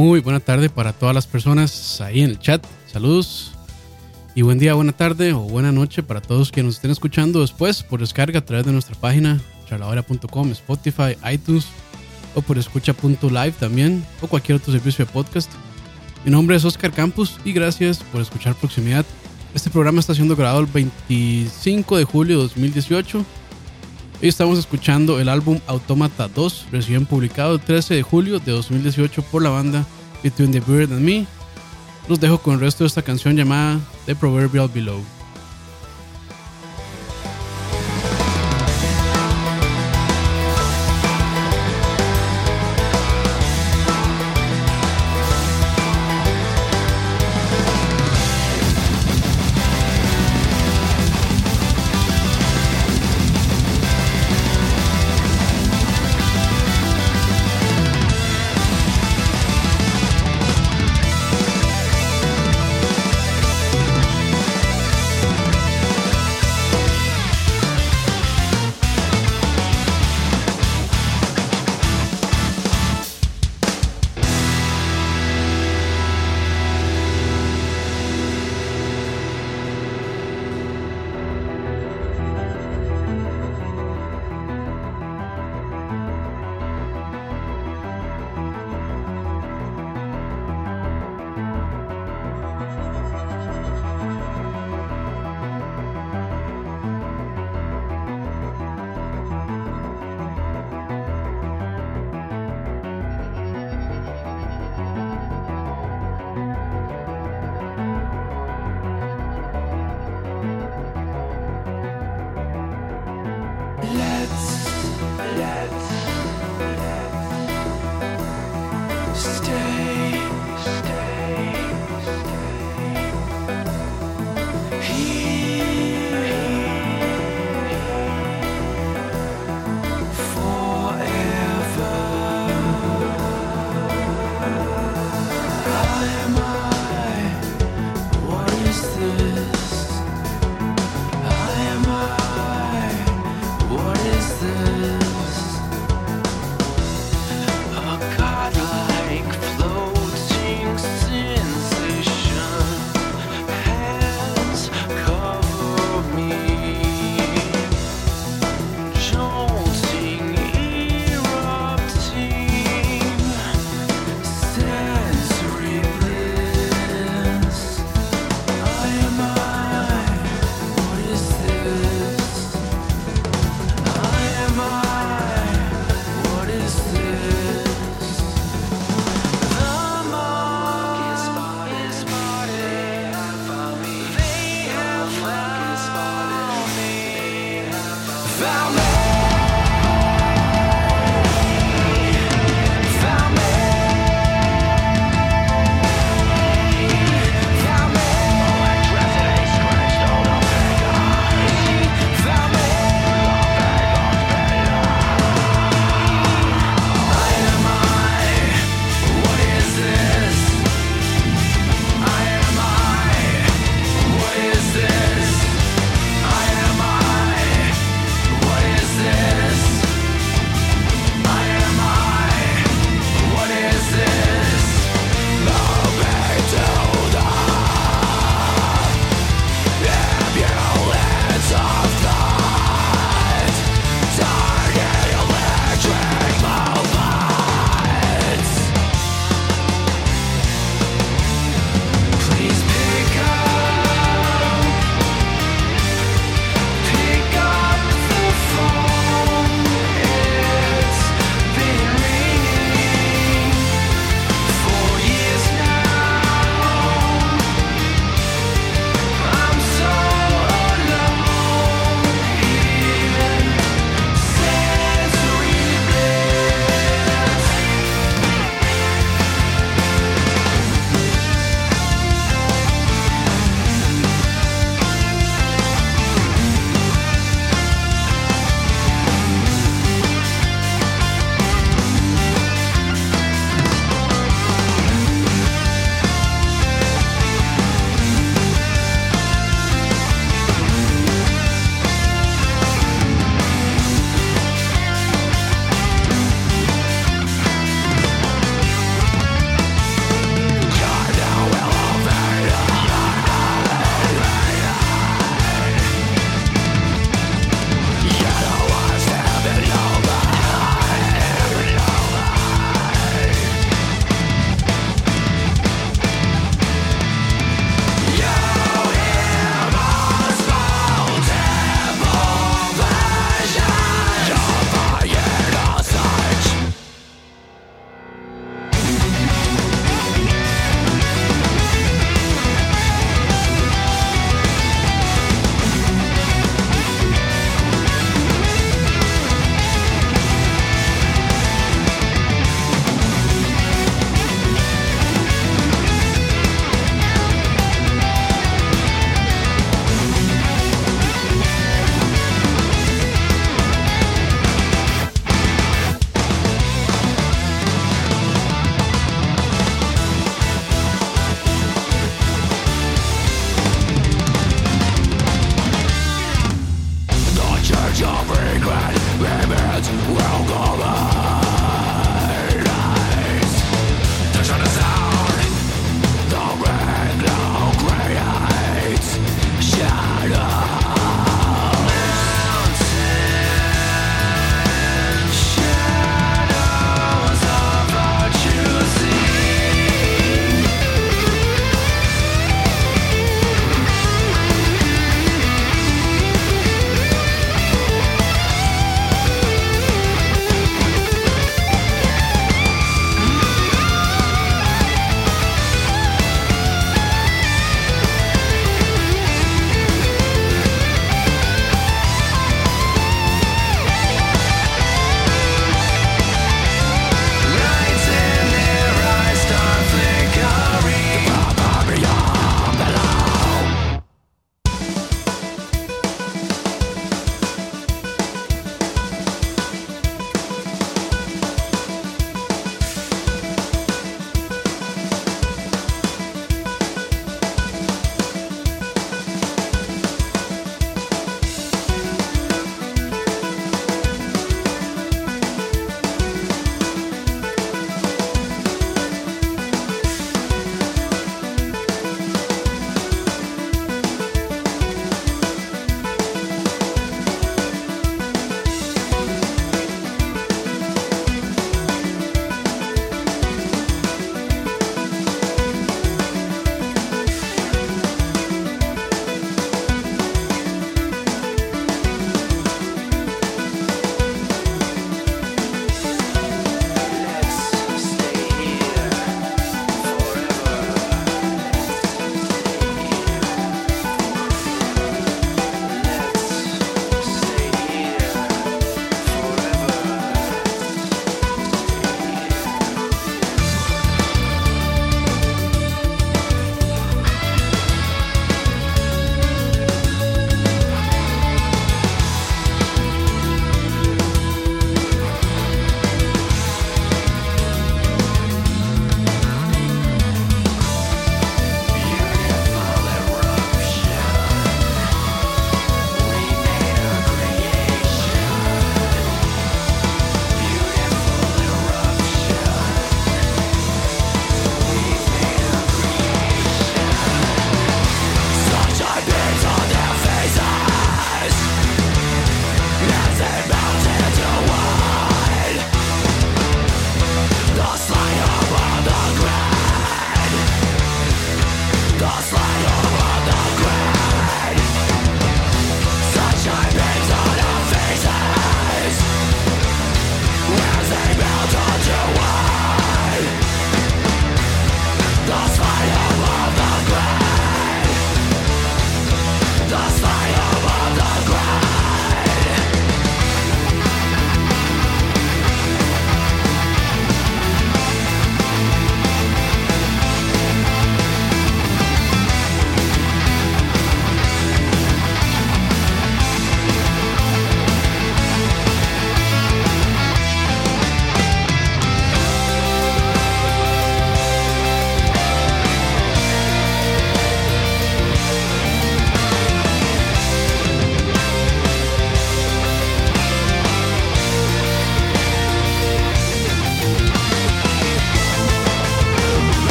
Muy buena tarde para todas las personas ahí en el chat. Saludos. Y buen día, buena tarde o buena noche para todos que nos estén escuchando después por descarga a través de nuestra página charladora.com, Spotify, iTunes o por escucha.live también o cualquier otro servicio de podcast. Mi nombre es Oscar Campos y gracias por escuchar Proximidad. Este programa está siendo grabado el 25 de julio de 2018. Hoy estamos escuchando el álbum Automata 2, recién publicado el 13 de julio de 2018 por la banda Between the Bird and Me. Los dejo con el resto de esta canción llamada The Proverbial Below.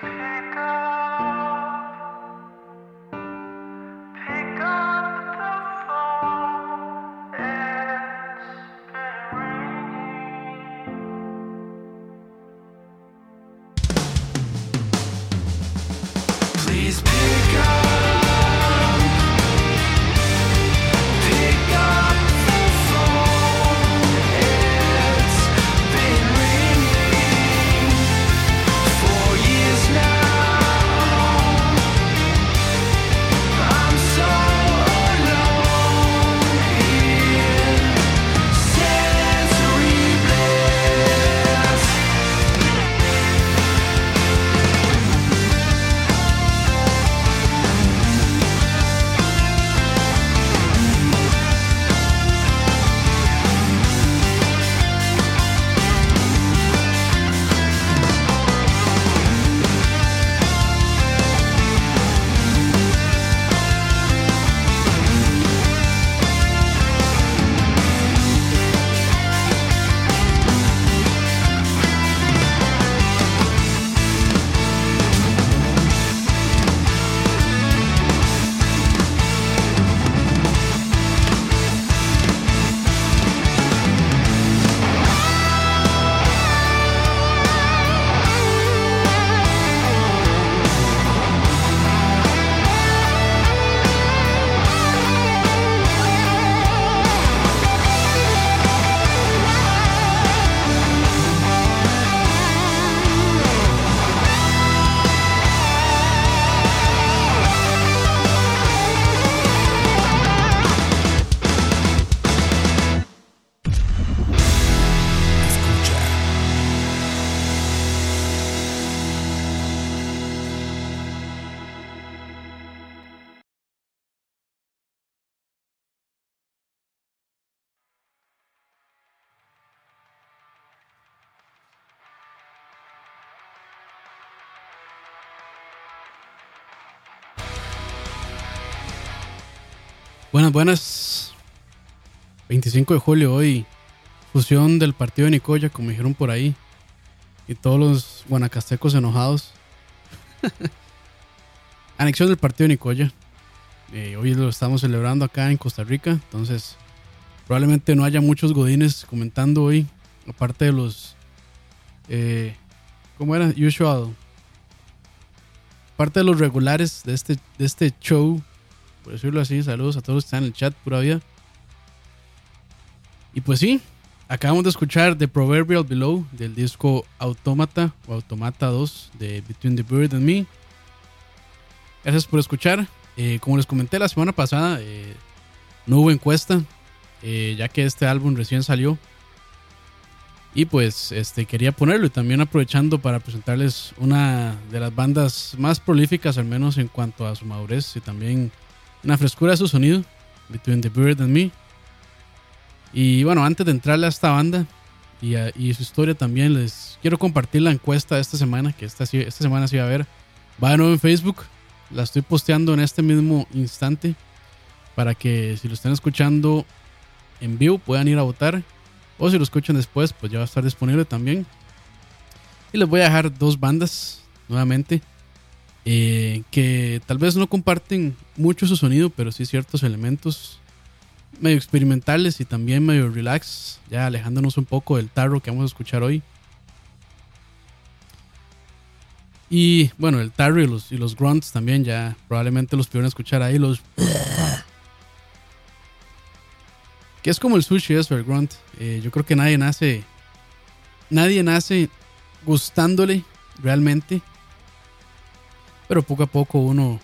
Bye. Buenas, buenas. 25 de julio hoy. Fusión del partido de Nicoya, como dijeron por ahí. Y todos los guanacastecos enojados. Anexión del partido de Nicoya. Eh, hoy lo estamos celebrando acá en Costa Rica. Entonces, probablemente no haya muchos godines comentando hoy. Aparte de los. Eh, ¿Cómo era? Usual. Aparte de los regulares de este, de este show. Por decirlo así. Saludos a todos que están en el chat, pura vida. Y pues sí, acabamos de escuchar The Proverbial Below del disco Automata o Automata 2 de Between the Bird and Me. Gracias por escuchar. Eh, como les comenté la semana pasada, eh, no hubo encuesta, eh, ya que este álbum recién salió. Y pues este, quería ponerlo y también aprovechando para presentarles una de las bandas más prolíficas, al menos en cuanto a su madurez y también una frescura su sonido, Between the Bird and Me. Y bueno, antes de entrarle a esta banda y, a, y su historia también, les quiero compartir la encuesta de esta semana, que esta, esta semana se va a ver. Va de nuevo en Facebook, la estoy posteando en este mismo instante para que si lo están escuchando en vivo puedan ir a votar. O si lo escuchan después, pues ya va a estar disponible también. Y les voy a dejar dos bandas nuevamente. Eh, que tal vez no comparten mucho su sonido, pero sí ciertos elementos medio experimentales y también medio relax, ya alejándonos un poco del tarro que vamos a escuchar hoy. Y bueno, el tarro y los, grunts también, ya probablemente los pudieron escuchar ahí, los... que es como el sushi eso, el grunt. Eh, yo creo que nadie nace... Nadie nace gustándole realmente. Pero poco a poco uno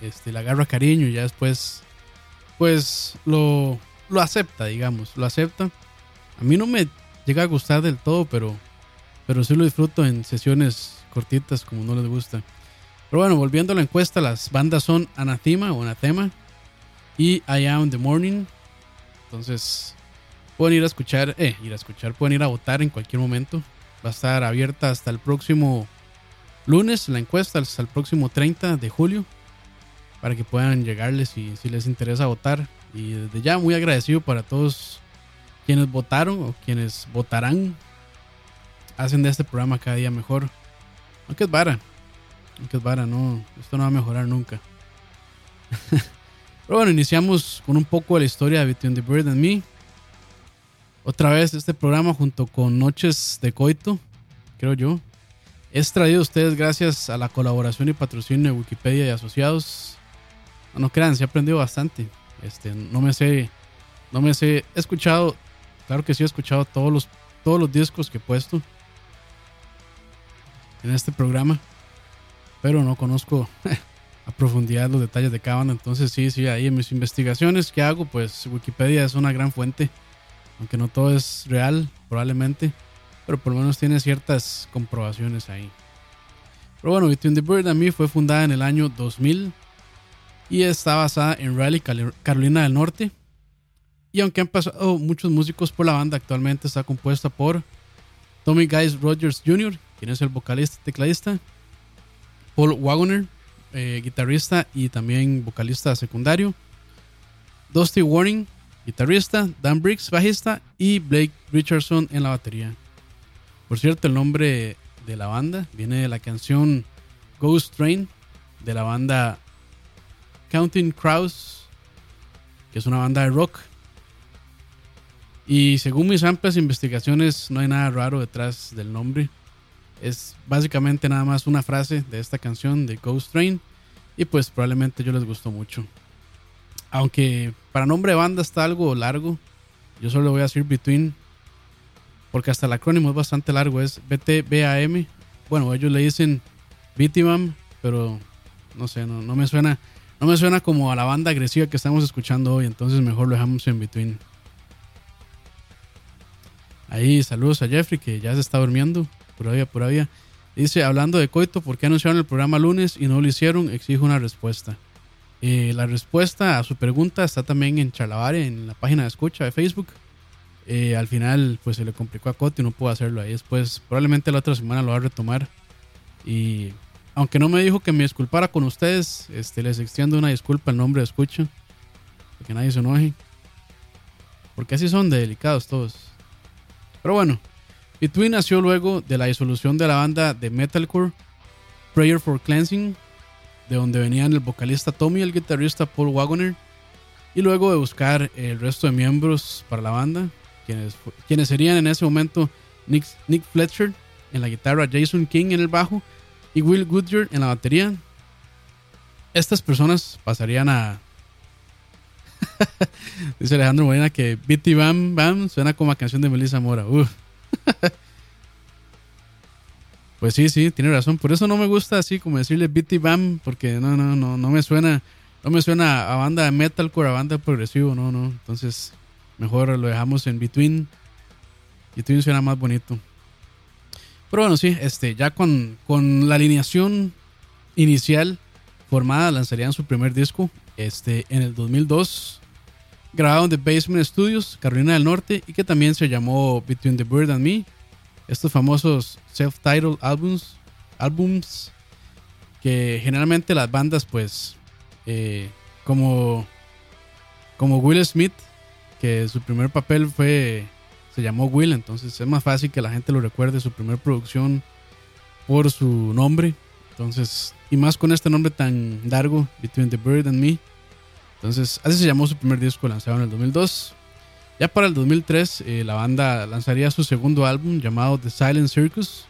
este, le agarra cariño y ya después pues lo, lo acepta, digamos, lo acepta. A mí no me llega a gustar del todo, pero, pero sí lo disfruto en sesiones cortitas como no les gusta. Pero bueno, volviendo a la encuesta, las bandas son Anathema o Anathema y I Am the Morning. Entonces, pueden ir a escuchar, eh, ir a escuchar, pueden ir a votar en cualquier momento. Va a estar abierta hasta el próximo lunes la encuesta, hasta el próximo 30 de julio para que puedan llegarles si, si les interesa votar. Y desde ya muy agradecido para todos quienes votaron o quienes votarán. Hacen de este programa cada día mejor. Aunque es vara. Aunque es vara, no. Esto no va a mejorar nunca. Pero bueno, iniciamos con un poco de la historia de Between the Bird and Me. Otra vez este programa junto con Noches de Coito, creo yo. Es traído a ustedes gracias a la colaboración y patrocinio de Wikipedia y asociados no crean, sí he aprendido bastante. Este, no me sé, no me sé, he escuchado, claro que sí he escuchado todos los, todos los discos que he puesto en este programa, pero no conozco a profundidad los detalles de cada banda. Entonces sí, sí, ahí en mis investigaciones que hago, pues Wikipedia es una gran fuente, aunque no todo es real, probablemente, pero por lo menos tiene ciertas comprobaciones ahí. Pero bueno, Between the Bird and Me fue fundada en el año 2000 y está basada en Raleigh, Carolina del Norte. Y aunque han pasado muchos músicos por la banda, actualmente está compuesta por Tommy Guys Rogers Jr., quien es el vocalista y tecladista, Paul Wagoner, eh, guitarrista y también vocalista secundario, Dusty Warning, guitarrista, Dan Briggs, bajista y Blake Richardson en la batería. Por cierto, el nombre de la banda viene de la canción Ghost Train de la banda Counting Crows, que es una banda de rock. Y según mis amplias investigaciones, no hay nada raro detrás del nombre. Es básicamente nada más una frase de esta canción de Ghost Train. Y pues probablemente yo les gustó mucho. Aunque para nombre de banda está algo largo, yo solo voy a decir Between. Porque hasta el acrónimo es bastante largo, es BTBAM. Bueno, ellos le dicen BTBAM, pero no sé, no, no me suena no me suena como a la banda agresiva que estamos escuchando hoy, entonces mejor lo dejamos en between. Ahí, saludos a Jeffrey que ya se está durmiendo. Por ahí, por ahí. Dice, hablando de Coito, ¿por qué anunciaron el programa lunes y no lo hicieron? Exijo una respuesta. Eh, la respuesta a su pregunta está también en Charlavare, en la página de escucha de Facebook. Eh, al final, pues se le complicó a Coito y no pudo hacerlo ahí. Después, probablemente la otra semana lo va a retomar. Y aunque no me dijo que me disculpara con ustedes, este, les extiendo una disculpa en nombre de escucha. que nadie se enoje. Porque así son de delicados todos. Pero bueno, Between nació luego de la disolución de la banda de metalcore Prayer for Cleansing, de donde venían el vocalista Tommy y el guitarrista Paul Wagoner, y luego de buscar el resto de miembros para la banda, quienes, quienes serían en ese momento Nick, Nick Fletcher en la guitarra, Jason King en el bajo y Will Goodyear en la batería. Estas personas pasarían a. Dice Alejandro Molina que Bitty Bam Bam suena como a canción de Melissa Mora. pues sí, sí, tiene razón. Por eso no me gusta así como decirle Bitty Bam, porque no, no, no, no me suena. No me suena a banda de metalcore, a banda progresivo, no, no. Entonces, mejor lo dejamos en Between. Between suena más bonito. Pero bueno, sí, este, ya con, con la alineación inicial formada, lanzarían su primer disco este, en el 2002, grabado en The Basement Studios, Carolina del Norte, y que también se llamó Between the Bird and Me. Estos famosos self-titled albums, albums que generalmente las bandas, pues, eh, como, como Will Smith, su primer papel fue se llamó Will, entonces es más fácil que la gente lo recuerde su primera producción por su nombre. Entonces, y más con este nombre tan largo, Between the Bird and Me. Entonces, así se llamó su primer disco lanzado en el 2002. Ya para el 2003, eh, la banda lanzaría su segundo álbum llamado The Silent Circus,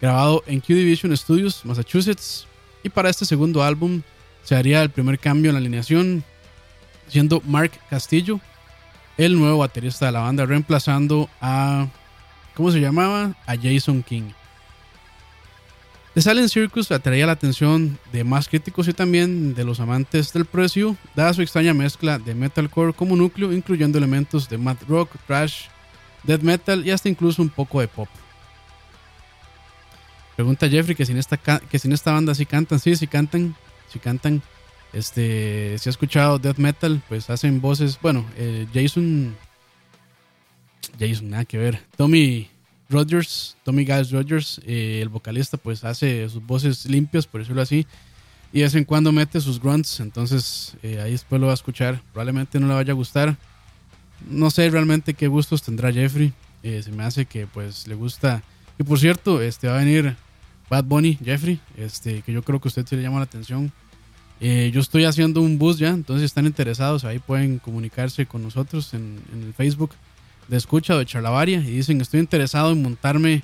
grabado en Q Division Studios, Massachusetts. Y para este segundo álbum se haría el primer cambio en la alineación, siendo Mark Castillo el nuevo baterista de la banda, reemplazando a. ¿Cómo se llamaba? A Jason King. The Silent Circus atraía la atención de más críticos y también de los amantes del precio, dada su extraña mezcla de metalcore como núcleo, incluyendo elementos de mad rock, thrash, death metal y hasta incluso un poco de pop. Pregunta Jeffrey que si en esta, que si esta banda sí cantan. Sí, sí cantan. Sí cantan. Este, si ha escuchado death metal, pues hacen voces. Bueno, eh, Jason. Jason, nada que ver. Tommy Rogers, Tommy Giles Rogers, eh, el vocalista, pues hace sus voces limpias, por decirlo así. Y de vez en cuando mete sus grunts. Entonces eh, ahí después lo va a escuchar. Probablemente no le vaya a gustar. No sé realmente qué gustos tendrá Jeffrey. se me hace que pues le gusta. Y por cierto, este va a venir Bad Bunny, Jeffrey. Este, que yo creo que a usted se le llama la atención. Eh, yo estoy haciendo un bus ya, entonces si están interesados, ahí pueden comunicarse con nosotros en, el Facebook de escucha de Charlavaria y dicen estoy interesado en montarme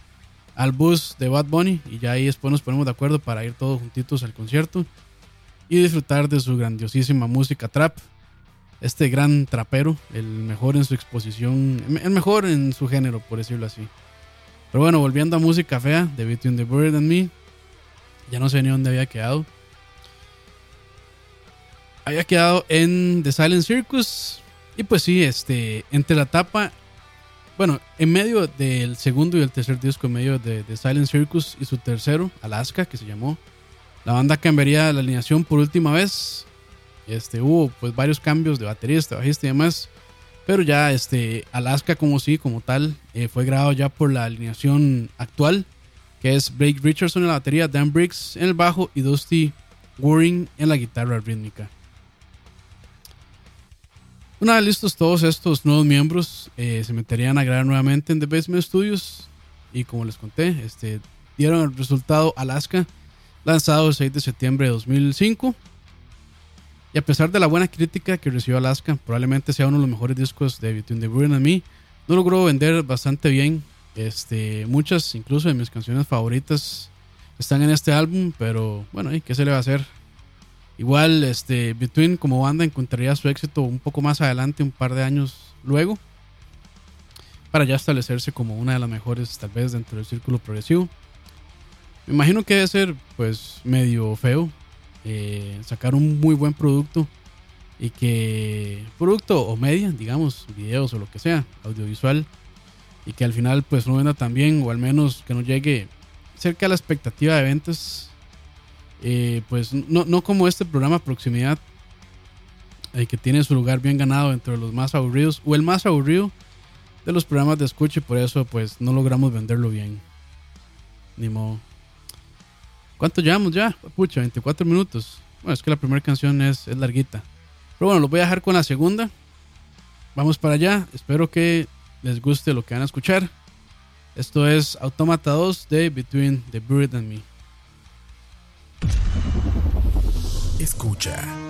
al bus de Bad Bunny y ya ahí después nos ponemos de acuerdo para ir todos juntitos al concierto y disfrutar de su grandiosísima música trap. Este gran trapero, el mejor en su exposición, el mejor en su género, por decirlo así. Pero bueno, volviendo a música fea de Between the Bird and Me, ya no sé ni dónde había quedado había quedado en The Silent Circus. Y pues sí, este, entre la tapa, bueno, en medio del segundo y el tercer disco, en medio de The Silent Circus y su tercero, Alaska, que se llamó, la banda cambiaría la alineación por última vez. Este, hubo pues varios cambios de baterista, bajista y demás. Pero ya este, Alaska como sí, como tal, eh, fue grabado ya por la alineación actual, que es Blake Richardson en la batería, Dan Briggs en el bajo y Dusty Waring en la guitarra rítmica. Una vez listos todos estos nuevos miembros, eh, se meterían a grabar nuevamente en The Basement Studios. Y como les conté, este, dieron el resultado Alaska, lanzado el 6 de septiembre de 2005. Y a pesar de la buena crítica que recibió Alaska, probablemente sea uno de los mejores discos de Between the Burn and Me, no logró vender bastante bien. Este, muchas, incluso de mis canciones favoritas, están en este álbum, pero bueno, ¿qué se le va a hacer? Igual, este, Between como banda encontraría su éxito un poco más adelante, un par de años luego, para ya establecerse como una de las mejores, tal vez, dentro del círculo progresivo. Me imagino que debe ser, pues, medio feo eh, sacar un muy buen producto y que, producto o media, digamos, videos o lo que sea, audiovisual, y que al final, pues, no venda tan bien, o al menos que no llegue cerca de la expectativa de ventas eh, pues no, como este programa Proximidad, eh, que tiene su lugar bien ganado entre los más aburridos, o el más aburrido de los programas de escucha, y por eso pues no logramos venderlo bien. Ni modo. ¿Cuánto llevamos ya? Pucha, 24 minutos. Bueno, es que la primera canción es, es larguita. Pero bueno, los voy a dejar con la segunda. Vamos para allá. Espero que les guste lo que van a escuchar. Esto es Automata 2 de Between the Bird and Me. Escucha.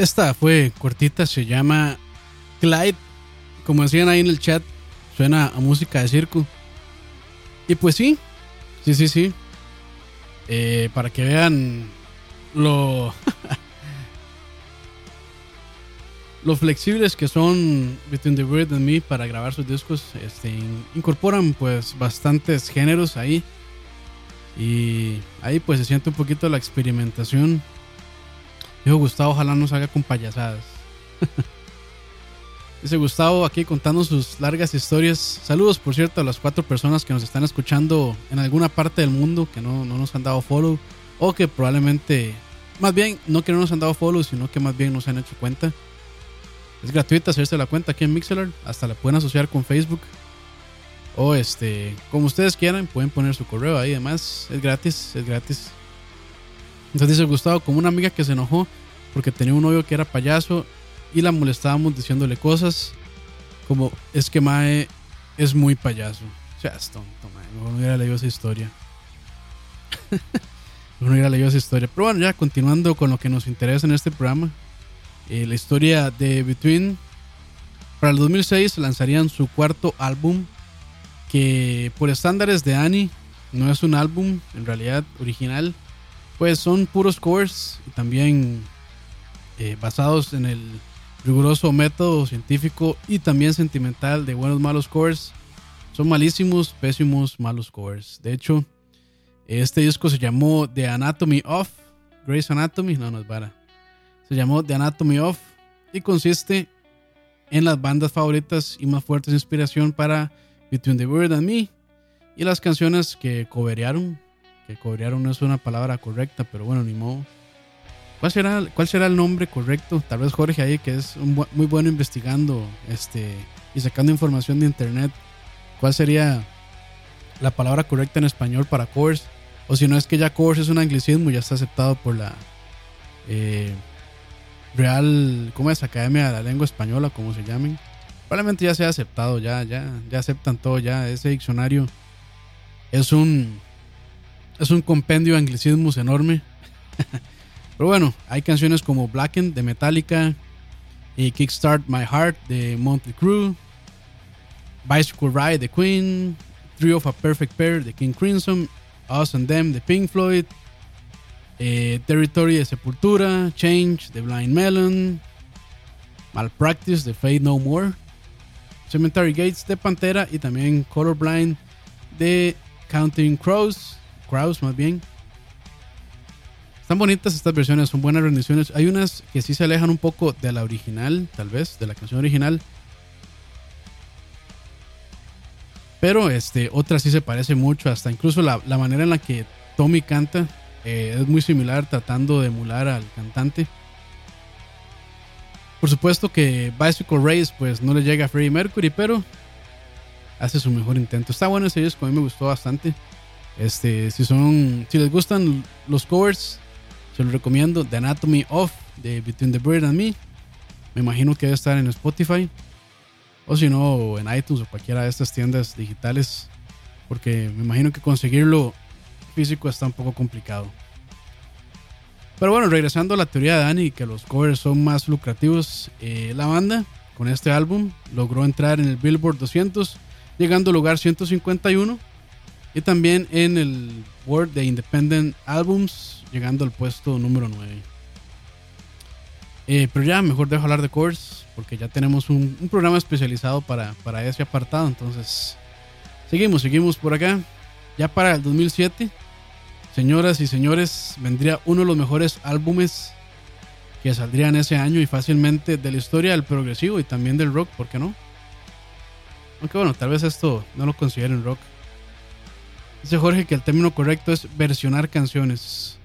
Esta fue cortita, se llama Clyde. Como decían ahí en el chat, suena a música de circo. Y pues sí, sí, sí, sí. Eh, para que vean lo, flexibles que son Between the Bird and Me para grabar sus discos. Este, in- incorporan pues bastantes géneros ahí. Y ahí pues se siente un poquito la experimentación. Dijo Gustavo, ojalá no salga con payasadas. Dice Gustavo aquí contando sus largas historias. Saludos, por cierto, a las cuatro personas que nos están escuchando en alguna parte del mundo que no, no nos han dado follow. O que probablemente, más bien, no que no nos han dado follow, sino que más bien nos han hecho cuenta. Es gratuita hacerse la cuenta aquí en Mixler. Hasta la pueden asociar con Facebook. O este, como ustedes quieran, pueden poner su correo ahí. Además, es gratis, es gratis. Entonces dice Gustavo, como una amiga que se enojó porque tenía un novio que era payaso y la molestábamos diciéndole cosas como es que Mae es muy payaso. O sea, es tonto, mae. Mejor no hubiera leído esa historia. Mejor no hubiera leído esa historia. Pero bueno, ya continuando con lo que nos interesa en este programa. eh, la historia de Between. Para el 2006 lanzarían su cuarto álbum que por estándares de Annie no es un álbum en realidad original pues son puros covers también eh, basados en el riguroso método científico y también sentimental de buenos malos covers. Son malísimos, pésimos, malos covers. De hecho, este disco se llamó The Anatomy of Grey's Anatomy, no, no es vara. Se llamó The Anatomy of y consiste en las bandas favoritas y más fuertes de inspiración para Between the Bird and Me y las canciones que coverearon que cobrearon no es una palabra correcta, pero bueno, ni modo. ¿Cuál será, ¿Cuál será el nombre correcto? Tal vez Jorge ahí, que es un bu- muy bueno investigando este, y sacando información de internet. ¿Cuál sería la palabra correcta en español para covers? O si no es que ya covers es un anglicismo, ya está aceptado por la eh, Real, ¿cómo es? Academia de la Lengua Española, como se llamen. Probablemente ya sea aceptado, ya, ya, ya aceptan todo, ya ese diccionario es un es un compendio de anglicismos enorme. Pero bueno, hay canciones como Blackened de Metallica, y Kickstart My Heart de Monty Crew, Bicycle Ride de Queen, Three of a Perfect Pair de King Crimson, Us and Them de Pink Floyd, eh, Territory de Sepultura, Change de Blind Melon, Malpractice de Fade No More, Cemetery Gates de Pantera y también Colorblind de Counting Crows, Crows más bien. Están bonitas estas versiones, son buenas rendiciones. Hay unas que sí se alejan un poco de la original, tal vez, de la canción original. Pero este, otra sí se parece mucho, hasta incluso la, la manera en la que Tommy canta eh, es muy similar, tratando de emular al cantante. Por supuesto que Bicycle Race pues no le llega a Freddie Mercury, pero hace su mejor intento. Está bueno ese disco, a mí me gustó bastante. Este, si son, si les gustan los covers, se los recomiendo. The Anatomy of de Between the Bird and Me. Me imagino que debe estar en Spotify. O si no, en iTunes o cualquiera de estas tiendas digitales. Porque me imagino que conseguirlo físico está un poco complicado. Pero bueno, regresando a la teoría de Dani, que los covers son más lucrativos, eh, la banda con este álbum logró entrar en el Billboard 200, llegando al lugar 151, y también en el World de Independent Albums, llegando al puesto número 9. Eh, pero ya mejor dejo hablar de covers, porque ya tenemos un, un programa especializado para, para ese apartado, entonces seguimos, seguimos por acá. Ya para el 2007 señoras y señores, vendría uno de los mejores álbumes que saldrían ese año y fácilmente de la historia del progresivo y también del rock, ¿por qué no? Aunque bueno, tal vez esto no lo consideren rock. Dice Jorge que el término correcto es versionar canciones.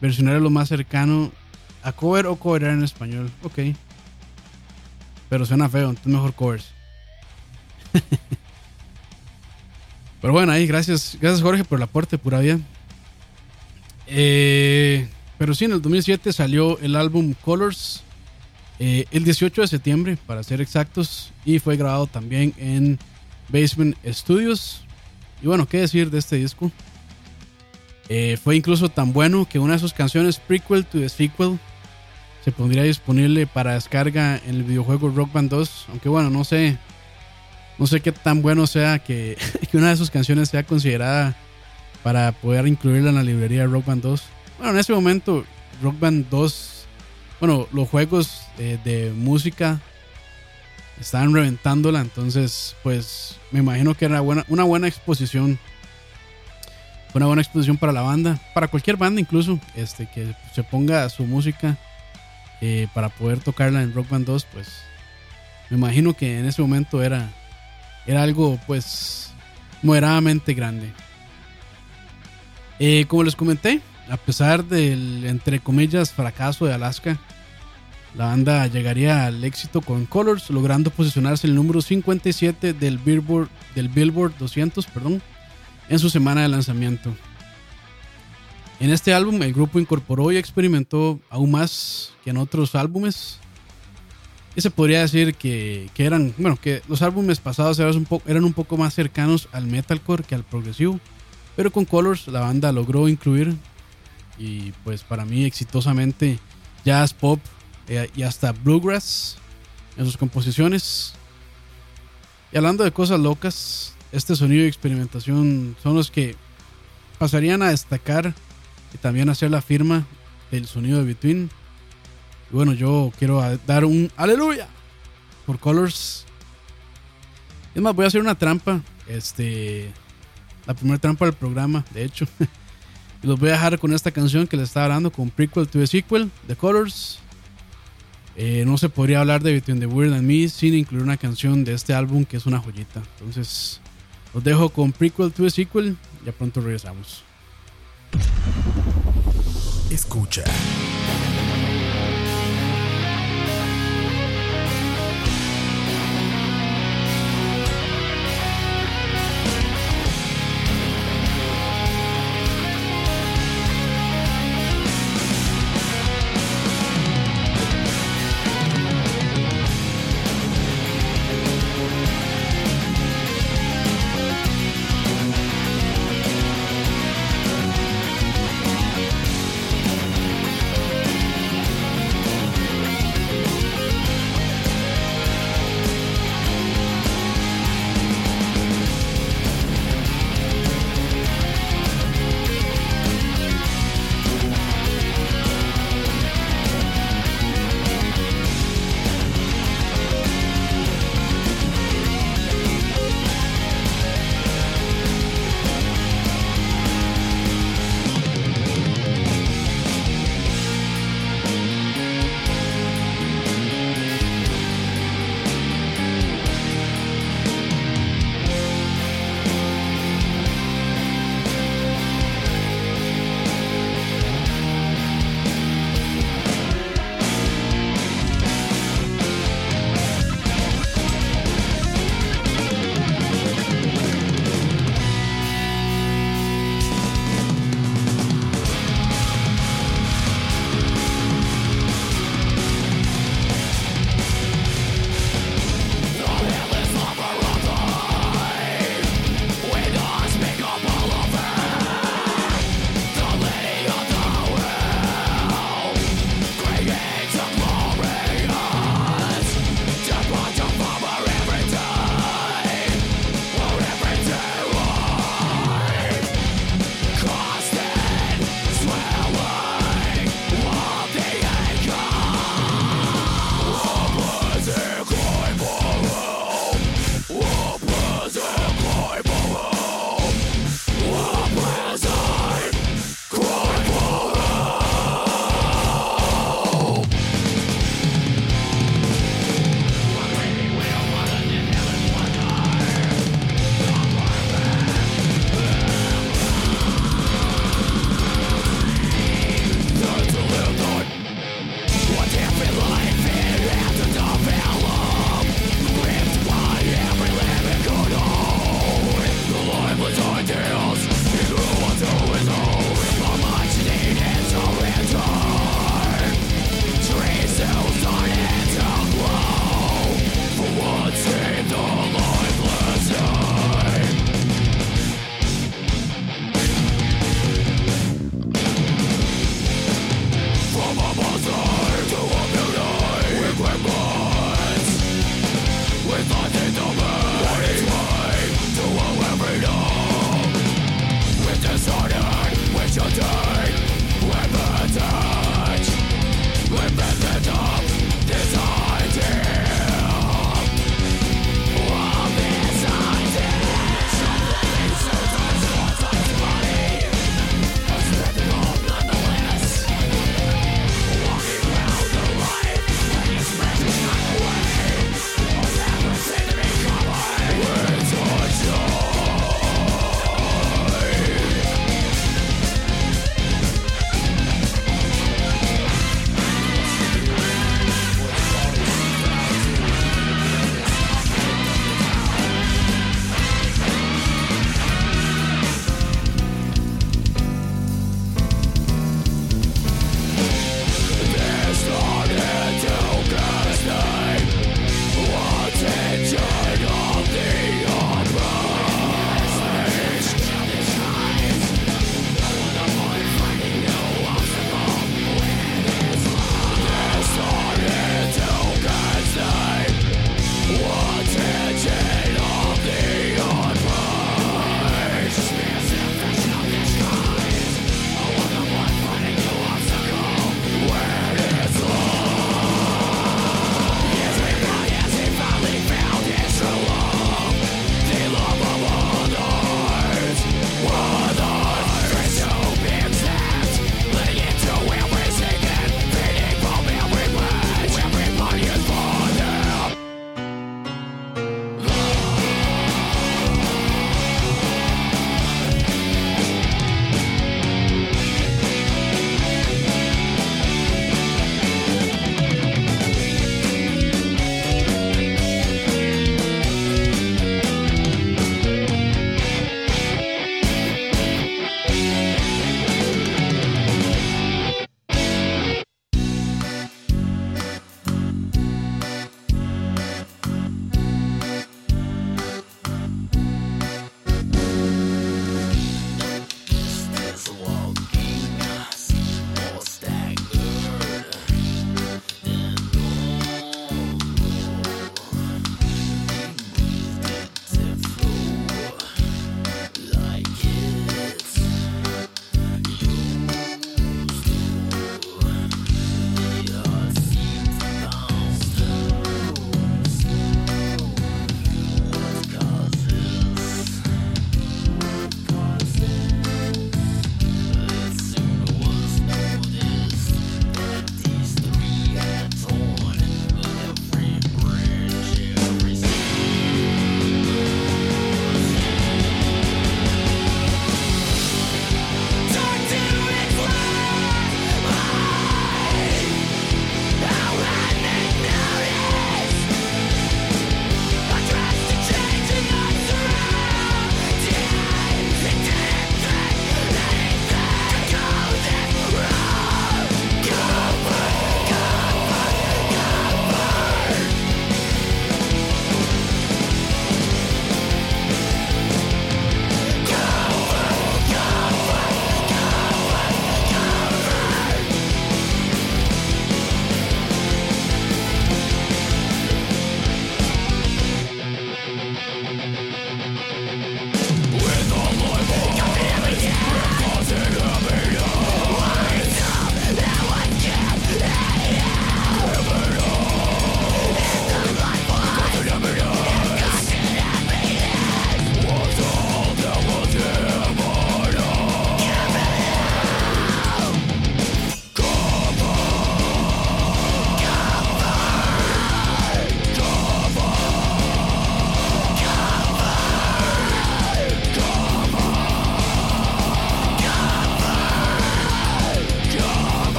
Versionar es lo más cercano a cover o coverar en español. Ok. Pero suena feo, entonces mejor covers. Pero bueno, ahí gracias, gracias Jorge por el aporte, pura vida. Eh, pero sí, en el 2007 salió el álbum Colors, eh, el 18 de septiembre, para ser exactos, y fue grabado también en Basement Studios. Y bueno, ¿qué decir de este disco? Eh, fue incluso tan bueno que una de sus canciones, Prequel to the Sequel, se pondría disponible para descarga en el videojuego Rock Band 2. Aunque bueno, no sé no sé qué tan bueno sea que, una de sus canciones sea considerada para poder incluirla en la librería Rock Band 2. Bueno, en ese momento Rock Band 2, bueno, los juegos de, música estaban reventándola, entonces pues me imagino que era buena, una buena exposición. Una buena exposición para la banda, para cualquier banda incluso, este, que se ponga su música eh, para poder tocarla en Rock Band 2, pues me imagino que en ese momento era, era algo pues moderadamente grande. Eh, como les comenté, a pesar del entre comillas fracaso de Alaska, la banda llegaría al éxito con Colors, logrando posicionarse en el número 57 del Billboard, del Billboard 200 perdón, en su semana de lanzamiento. En este álbum el grupo incorporó y experimentó aún más que en otros álbumes y se podría decir que, eran, bueno, que los álbumes pasados eran un, eran un poco más cercanos al metalcore que al progresivo. Pero con Colors la banda logró incluir, y pues para mí exitosamente, jazz, pop eh, y hasta bluegrass en sus composiciones. Y hablando de cosas locas, este sonido y experimentación son los que pasarían a destacar y también hacer la firma del sonido de Between bueno, yo quiero dar un aleluya por Colors. Es más, voy a hacer una trampa. Este. La primera trampa del programa, de hecho. y los voy a dejar con esta canción que les estaba hablando, con Prequel to the Sequel, The Colors. Eh, no se podría hablar de Between the Weird and Me sin incluir una canción de este álbum que es una joyita. Entonces, los dejo con Prequel to the Sequel. Ya pronto regresamos. Escucha.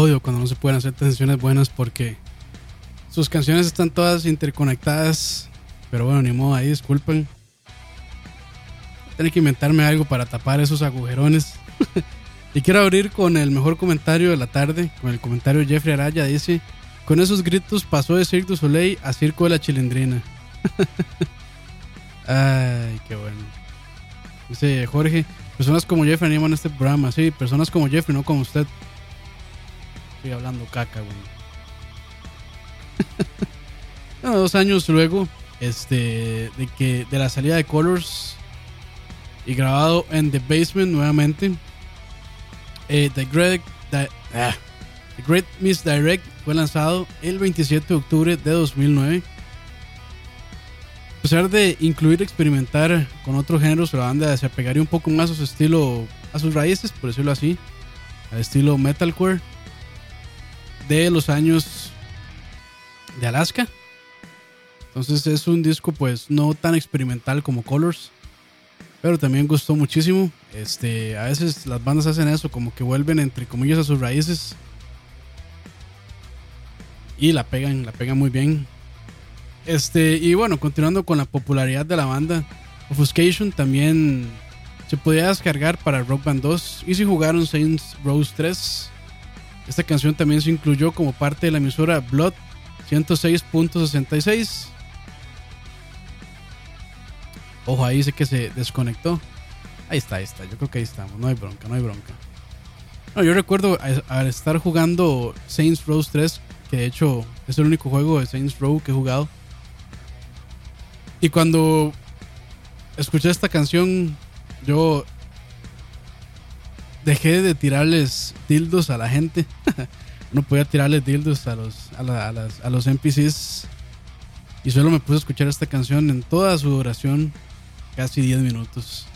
Odio cuando no se pueden hacer canciones buenas porque sus canciones están todas interconectadas. Pero bueno, ni modo, ahí disculpen. Tengo que inventarme algo para tapar esos agujerones. y quiero abrir con el mejor comentario de la tarde, con el comentario de Jeffrey Araya. Dice, con esos gritos pasó de Cirque du Soleil a Circo de la Chilindrina. Ay, qué bueno. Dice Jorge, personas como Jeffrey animan este programa. Sí, personas como Jeffrey, no como usted. Estoy hablando caca, güey. Dos años luego, este, de que de la salida de Colors y grabado en The Basement nuevamente, eh, The Great, The, ah, The Great Misdirect fue lanzado el 27 de octubre de 2009. A pesar de incluir experimentar con otros géneros, la banda se apegaría un poco más a su estilo, a sus raíces, por decirlo así, al estilo metalcore de los años de Alaska. Entonces es un disco pues no tan experimental como Colors, pero también gustó muchísimo. Este, a veces las bandas hacen eso, como que vuelven entre comillas a sus raíces y la pegan, la pegan muy bien. Este, y bueno, continuando con la popularidad de la banda, Offuscation también se podía descargar para Rock Band 2 y si jugaron Saints Rose 3. Esta canción también se incluyó como parte de la emisora Blood 106.66. Ojo, ahí dice que se desconectó. Ahí está, ahí está. Yo creo que ahí estamos. No hay bronca, no hay bronca. No, yo recuerdo al estar jugando Saints Row 3, que de hecho es el único juego de Saints Row que he jugado. Y cuando escuché esta canción, yo dejé de tirarles dildos a la gente. no podía tirarles dildos a los, a, la- a las- a los NPCs. Y solo me puse a escuchar esta canción en toda su duración, casi 10 minutos.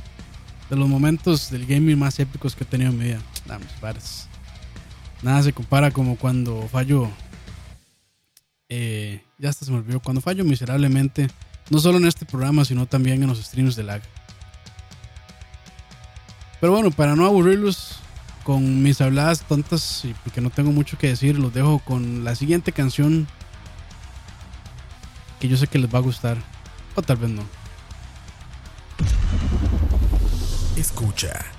De los momentos del gaming más épicos que he tenido en mi vida. Nah, mis pares. Nada se compara como cuando fallo. eh, ya hasta se me olvidó. Cuando fallo miserablemente. No solo en este programa, sino también en los streams de lag. Pero bueno, para no aburrirlos con mis habladas tontas y porque no tengo mucho que decir, los dejo con la siguiente canción que yo sé que les va a gustar. O tal vez no. Escucha.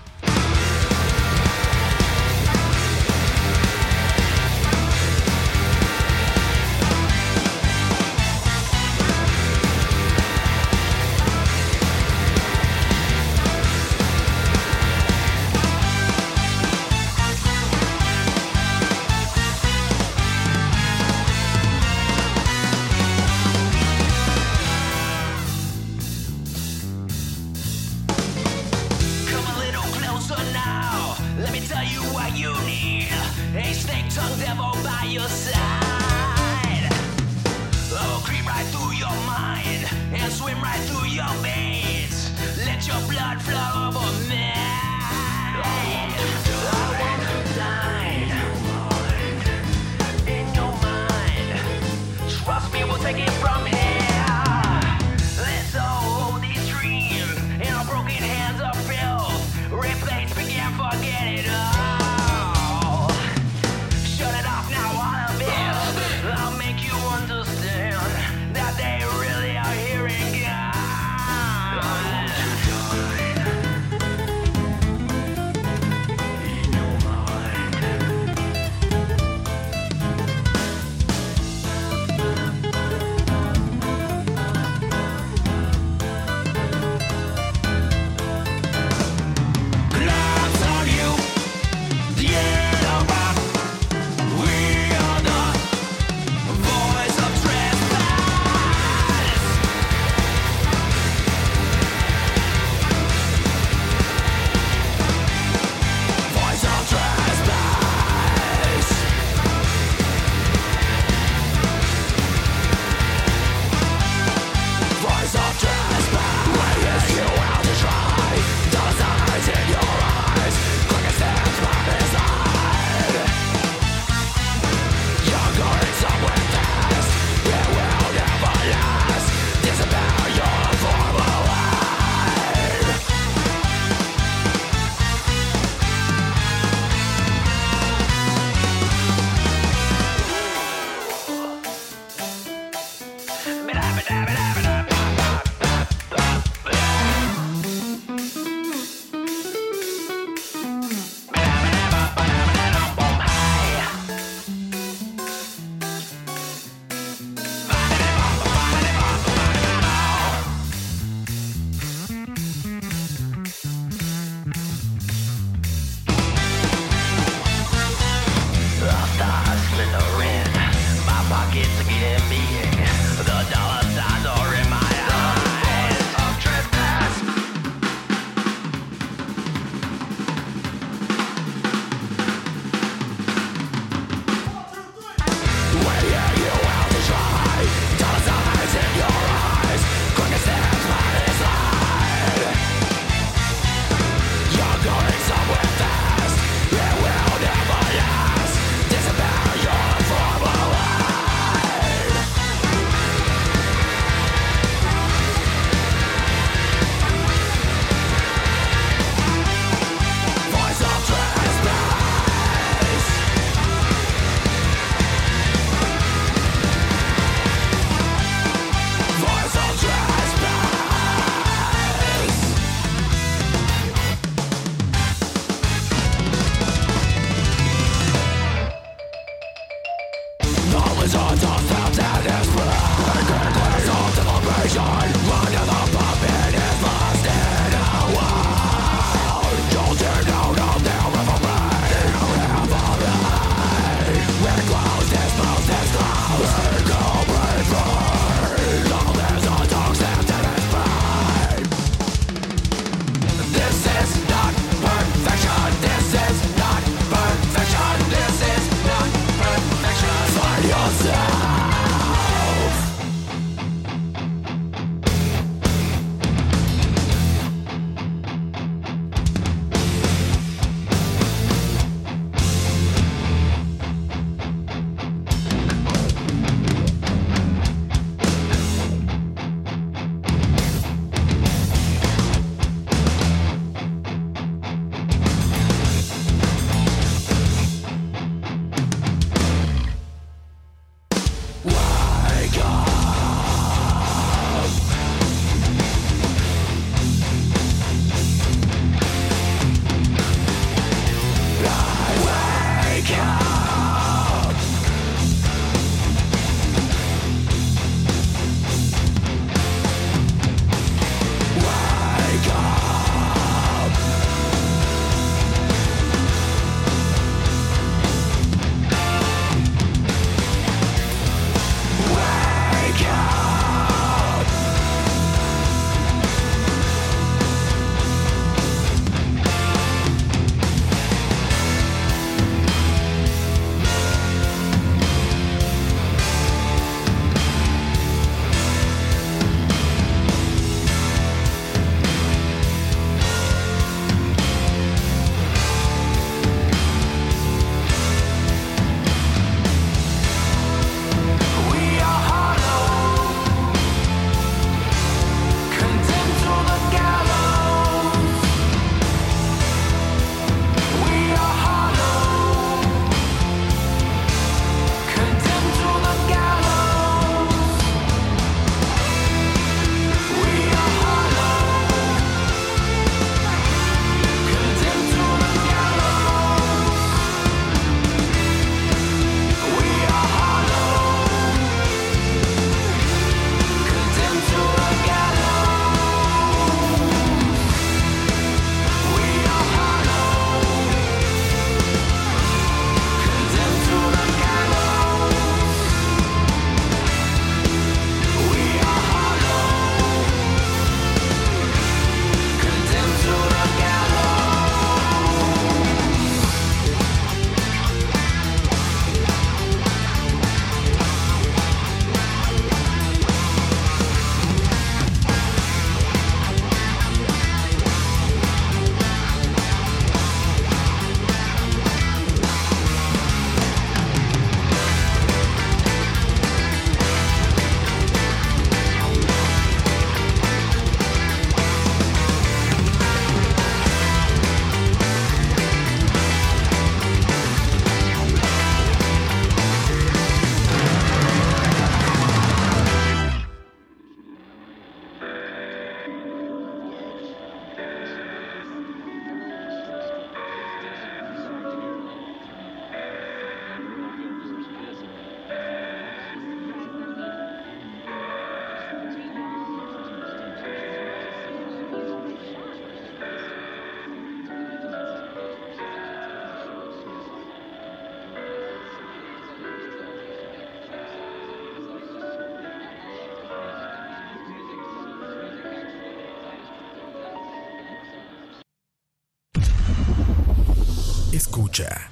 Escucha.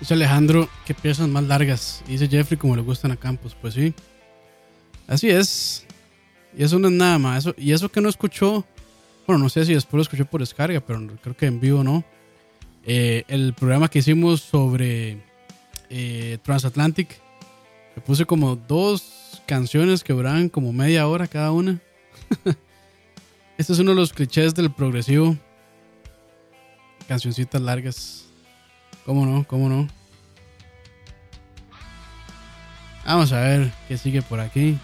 Dice Alejandro, qué piezas más largas. Dice Jeffrey, como le gustan a Campos. Pues sí. Así es. Y eso no es nada más. Eso, y eso que no escuchó, bueno, no sé si después lo escuché por descarga, pero creo que en vivo no. Eh, el programa que hicimos sobre eh, Transatlantic, le puse como dos canciones que duraban como media hora cada una. este es uno de los clichés del progresivo. Cancioncitas largas. ¿Cómo no? ¿Cómo no? Vamos a ver qué sigue por aquí.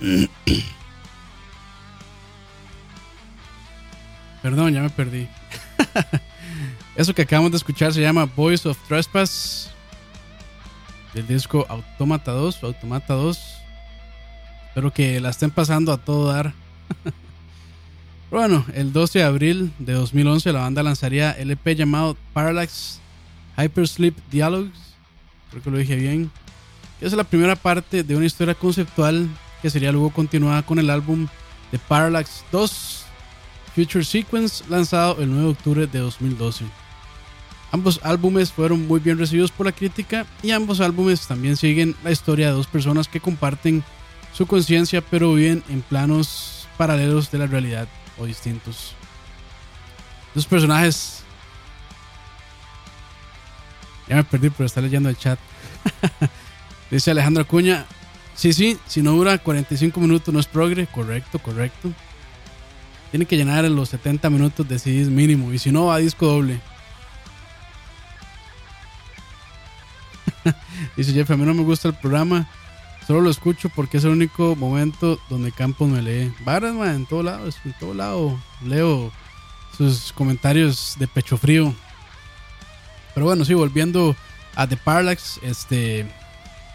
Perdón, ya me perdí. Eso que acabamos de escuchar se llama Voice of Trespass. Del disco Automata 2. Automata 2. Espero que la estén pasando a todo dar. bueno, el 12 de abril de 2011 la banda lanzaría el EP llamado Parallax Hypersleep Dialogues. Creo que lo dije bien. Es la primera parte de una historia conceptual que sería luego continuada con el álbum The Parallax 2 Future Sequence lanzado el 9 de octubre de 2012. Ambos álbumes fueron muy bien recibidos por la crítica y ambos álbumes también siguen la historia de dos personas que comparten su conciencia pero viven en planos paralelos de la realidad o distintos. Dos personajes... Ya me perdí por estar leyendo el chat. Dice Alejandro Acuña, sí, sí, si no dura 45 minutos no es progre, correcto, correcto. Tiene que llenar los 70 minutos de CDs mínimo y si no va a disco doble. Dice Jeff, a mí no me gusta el programa. Solo lo escucho porque es el único momento donde Campos me lee. Varas, en todo lado, en todo lado. Leo sus comentarios de pecho frío. Pero bueno, sí, volviendo a The Parallax, este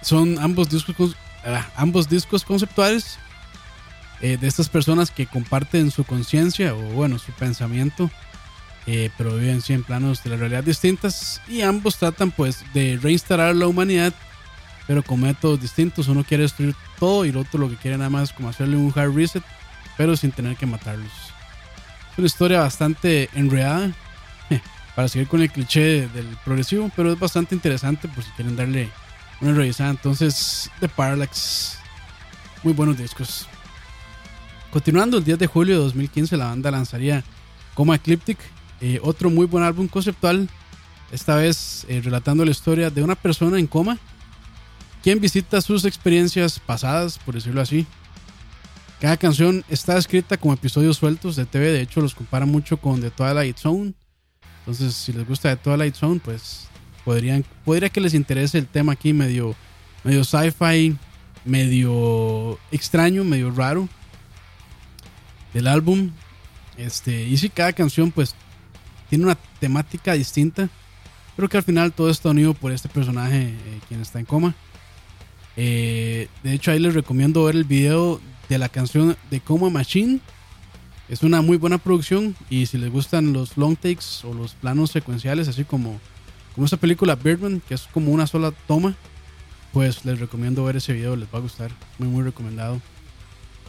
son ambos discos, ah, ambos discos conceptuales eh, de estas personas que comparten su conciencia o bueno, su pensamiento, eh, pero viven sí en planos de la realidad distintas y ambos tratan pues de reinstalar la humanidad, pero con métodos distintos. Uno quiere destruir todo y el otro lo que quiere nada más es como hacerle un hard reset, pero sin tener que matarlos. Es una historia bastante enredada, para seguir con el cliché del progresivo, pero es bastante interesante por si quieren darle una revisada. Entonces, The Parallax, muy buenos discos. Continuando, el 10 de julio de 2015 la banda lanzaría Coma Ecliptic, eh, otro muy buen álbum conceptual, esta vez eh, relatando la historia de una persona en coma, quien visita sus experiencias pasadas, por decirlo así. Cada canción está escrita como episodios sueltos de TV, de hecho los compara mucho con The Twilight Zone. Entonces, si les gusta The Twilight Zone, pues podrían, podría que les interese el tema aquí medio, medio sci-fi, medio extraño, medio raro del álbum. Este, y si cada canción pues tiene una temática distinta, pero que al final todo está unido por este personaje eh, quien está en coma. Eh, de hecho ahí les recomiendo ver el video de la canción de Coma Machine. Es una muy buena producción y si les gustan los long takes o los planos secuenciales, así como, como esta película Birdman, que es como una sola toma, pues les recomiendo ver ese video, les va a gustar, muy muy recomendado.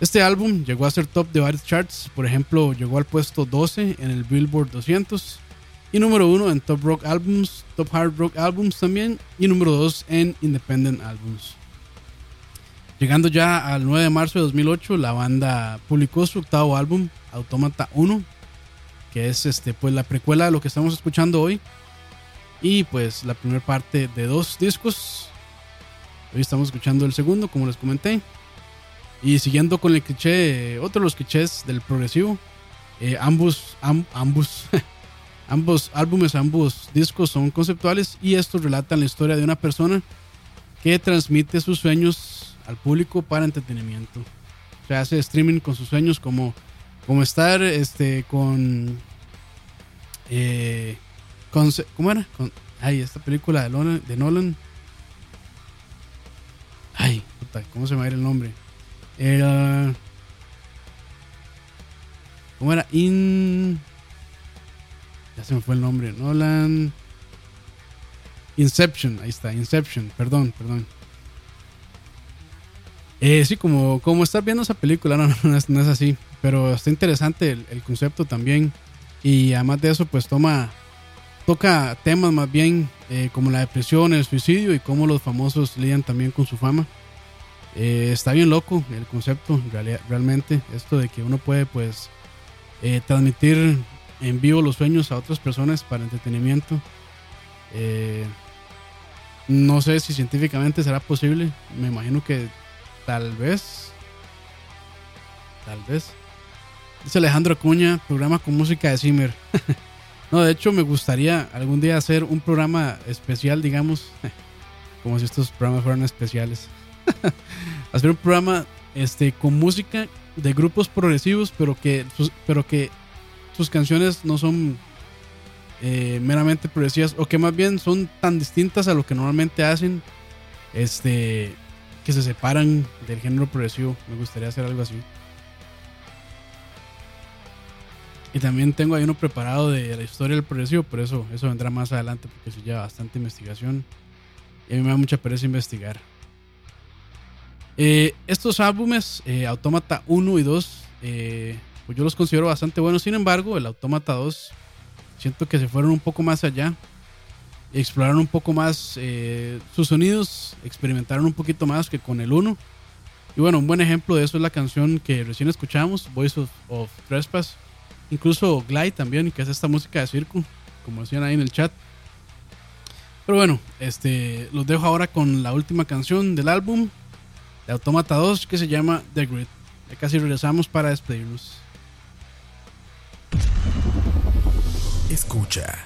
Este álbum llegó a ser top de varios charts, por ejemplo, llegó al puesto 12 en el Billboard 200 y número 1 en Top Rock Albums, Top Hard Rock Albums también y número 2 en Independent Albums. Llegando ya al 9 de marzo de 2008, la banda publicó su octavo álbum, Automata 1, que es este, pues, la precuela de lo que estamos escuchando hoy. Y pues la primera parte de dos discos. Hoy estamos escuchando el segundo, como les comenté. Y siguiendo con el cliché, otro de los clichés del progresivo, eh, ambos, ambos, ambos álbumes, ambos discos son conceptuales y estos relatan la historia de una persona que transmite sus sueños al público para entretenimiento. Se hace streaming con sus sueños como, como estar este, con, eh, con... ¿Cómo era? Con, ay, esta película de Nolan. De Nolan. Ay, puta, ¿cómo se me va a ir el nombre? Era. ¿Cómo era? In. Ya se me fue el nombre. Nolan. Inception, ahí está, Inception, perdón, perdón. Eh, sí, como, como estás viendo esa película, no, no, es, no es así. pero está interesante el, el concepto también. Y además de eso, pues toma, toca temas más bien eh, como la depresión, el suicidio y cómo los famosos lidian también con su fama. Eh, está bien loco el concepto, realmente. Esto de que uno puede, pues, eh, transmitir en vivo los sueños a otras personas para entretenimiento. Eh, no sé si científicamente será posible. Me imagino que tal vez. Tal vez. Dice Alejandro Acuña, programa con música de Zimmer. no, de hecho me gustaría algún día hacer un programa especial, digamos, como si estos programas fueran especiales. hacer un programa este, con música de grupos progresivos, pero que sus, pero que sus canciones no son eh, meramente progresivas, o que más bien son tan distintas a lo que normalmente hacen, este, que se separan del género progresivo. Me gustaría hacer algo así. Y también tengo ahí uno preparado de la historia del progresivo, pero eso, eso vendrá más adelante porque eso lleva bastante investigación. Y a mí me da mucha pereza investigar. Eh, estos álbumes, eh, Autómata 1 y 2, eh, pues yo los considero bastante buenos. Sin embargo, el Autómata 2, siento que se fueron un poco más allá. Exploraron un poco más eh, sus sonidos, experimentaron un poquito más que con el 1. Y bueno, un buen ejemplo de eso es la canción que recién escuchamos, Voice of, Trespass. Incluso Glide también, que es esta música de circo, como decían ahí en el chat. Pero bueno, este, los dejo ahora con la última canción del álbum de Automata 2 que se llama The Grid. Ya casi regresamos para despedirnos. Escucha.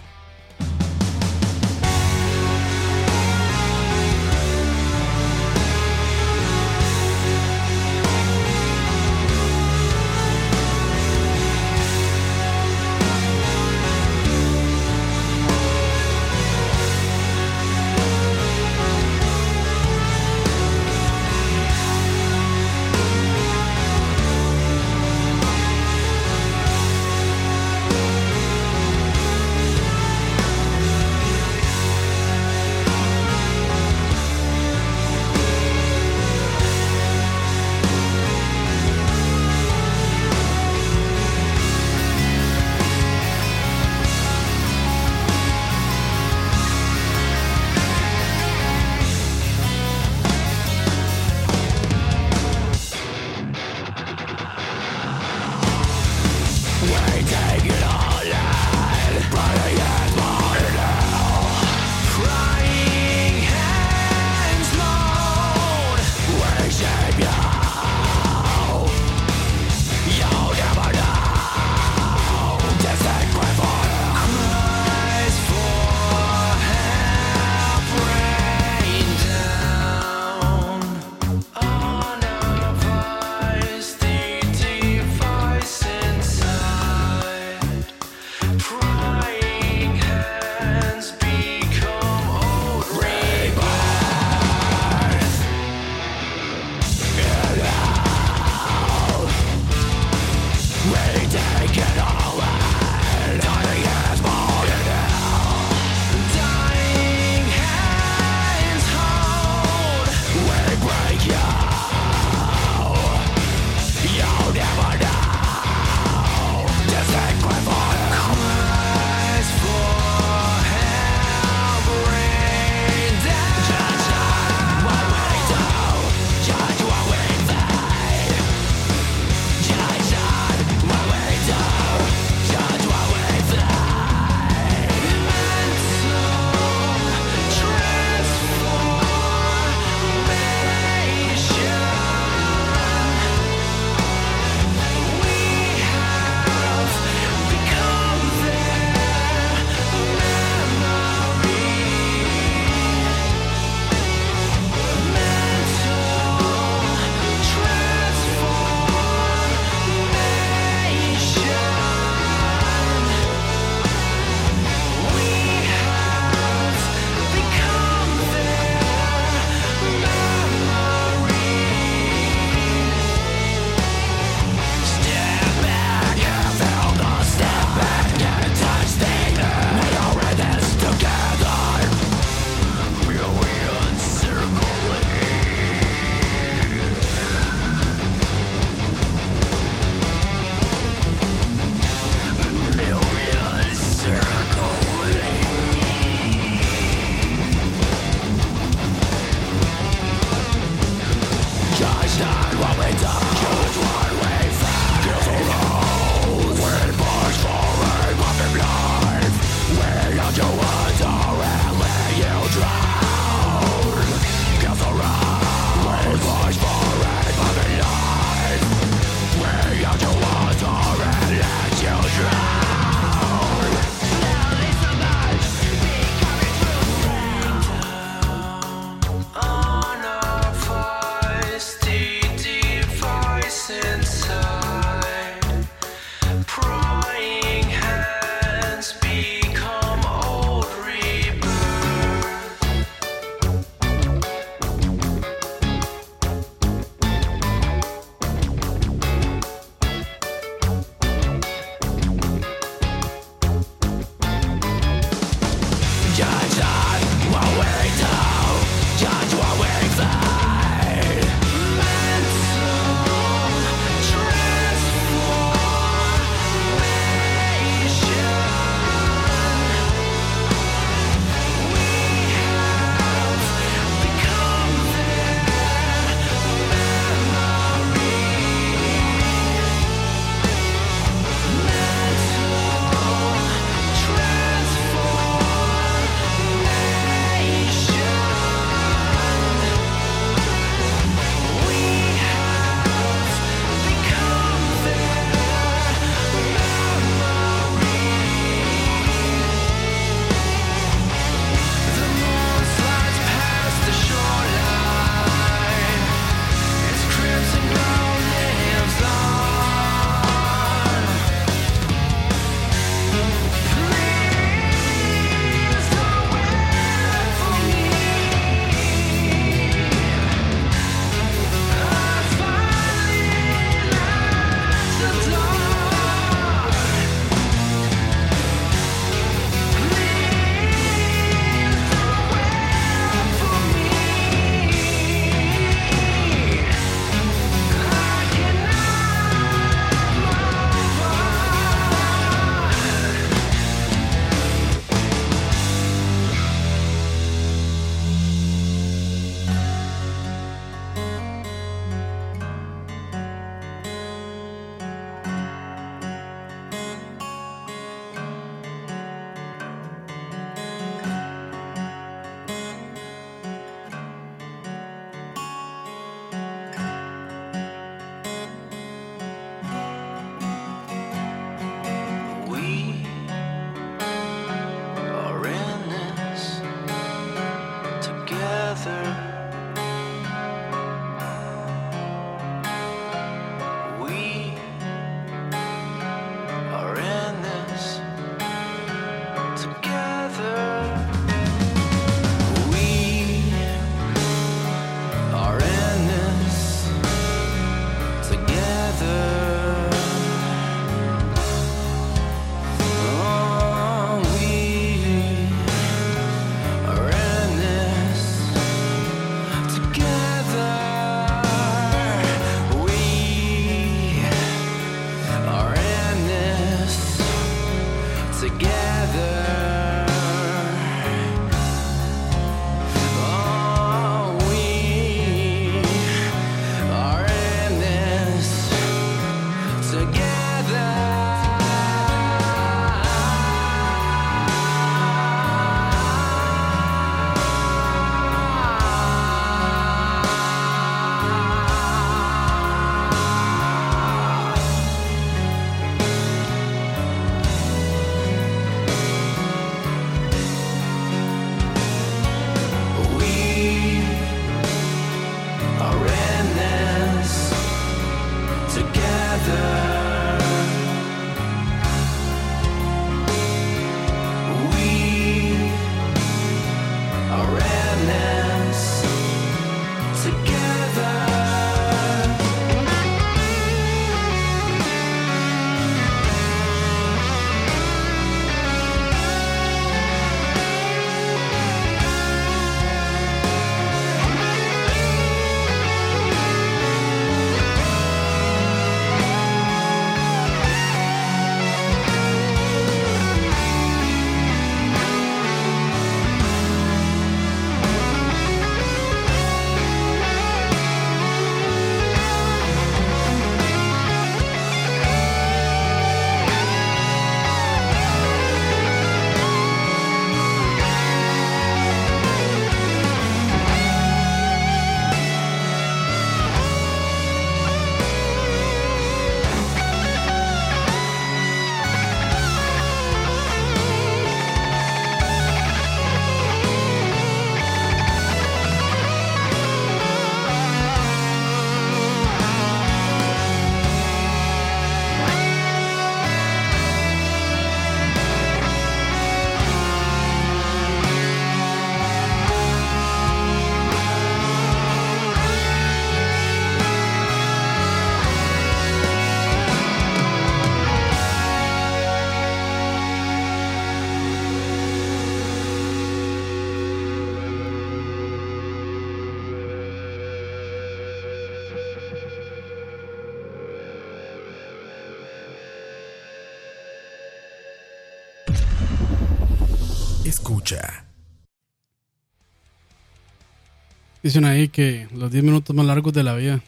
Dicen ahí que los 10 minutos más largos de la vida.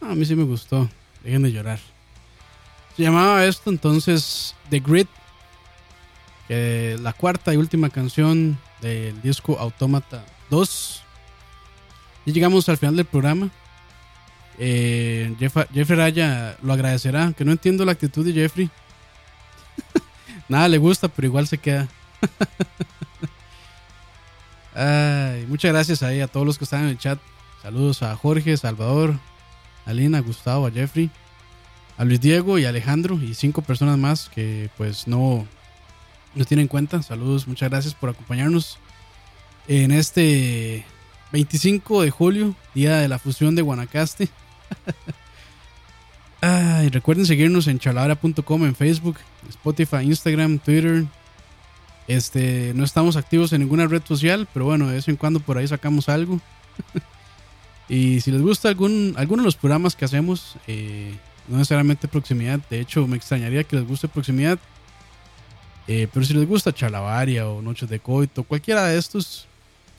Ah, a mí sí me gustó. Dejen de llorar. Se llamaba esto entonces The Grid. La cuarta y última canción del disco Automata 2. Y llegamos al final del programa. Eh, Jeff- Jeffrey Raya lo agradecerá. Que no entiendo la actitud de Jeffrey. Nada le gusta, pero igual se queda. Ay, muchas gracias a todos los que están en el chat. Saludos a Jorge, Salvador, a Lina, Gustavo, a Jeffrey, a Luis Diego y a Alejandro y cinco personas más que pues no, no tienen cuenta. Saludos, muchas gracias por acompañarnos en este 25 de julio, día de la fusión de Guanacaste. Ay, recuerden seguirnos en charladora.com en Facebook, Spotify, Instagram, Twitter, este, no estamos activos en ninguna red social, pero bueno, de vez en cuando por ahí sacamos algo. y si les gusta algún, alguno de los programas que hacemos, eh, no necesariamente proximidad, de hecho me extrañaría que les guste proximidad. eh, pero si les gusta Chalabaria o Noches de Coito, cualquiera de estos,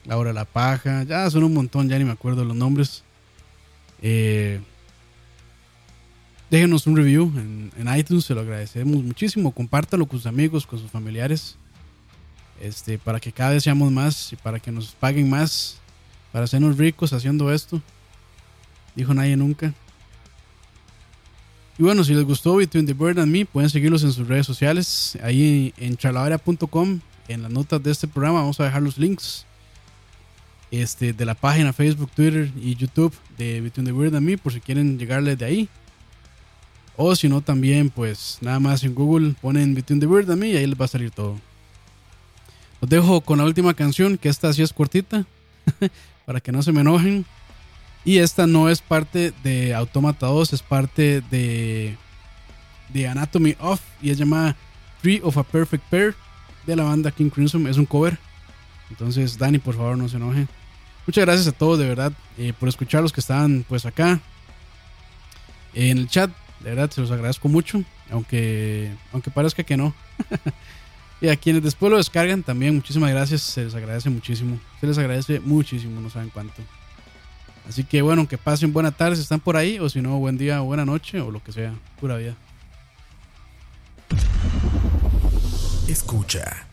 La Hora de la Paja, ya son un montón, ya ni me acuerdo los nombres. Eh, déjenos un review en, en iTunes, se lo agradecemos muchísimo. Compártalo con sus amigos, con sus familiares este, para que cada vez seamos más y para que nos paguen más, para hacernos ricos haciendo esto. Dijo nadie nunca. Y bueno, si les gustó Between the Bird and Me, pueden seguirlos en sus redes sociales. Ahí en charladera.com, en las notas de este programa, vamos a dejar los links este, de la página Facebook, Twitter y YouTube de Between the Bird and Me, por si quieren llegarles de ahí. O si no, también, pues nada más en Google ponen Between the Bird and Me y ahí les va a salir todo. Los dejo con la última canción, que esta sí es cortita, para que no se me enojen. Y esta no es parte de Automata 2, es parte de, de Anatomy of, y es llamada Tree of a Perfect Pair, de la banda King Crimson. Es un cover. Entonces, Dani, por favor, no se enoje. Muchas gracias a todos, de verdad, eh, por escuchar los que estaban pues acá en el chat. De verdad, se los agradezco mucho, aunque, aunque parezca que no. Y a quienes después lo descargan también, muchísimas gracias. Se les agradece muchísimo. Se les agradece muchísimo, no saben cuánto. Así que bueno, que pasen buena tarde si están por ahí, o si no, buen día buena noche, o lo que sea. Pura vida. Escucha.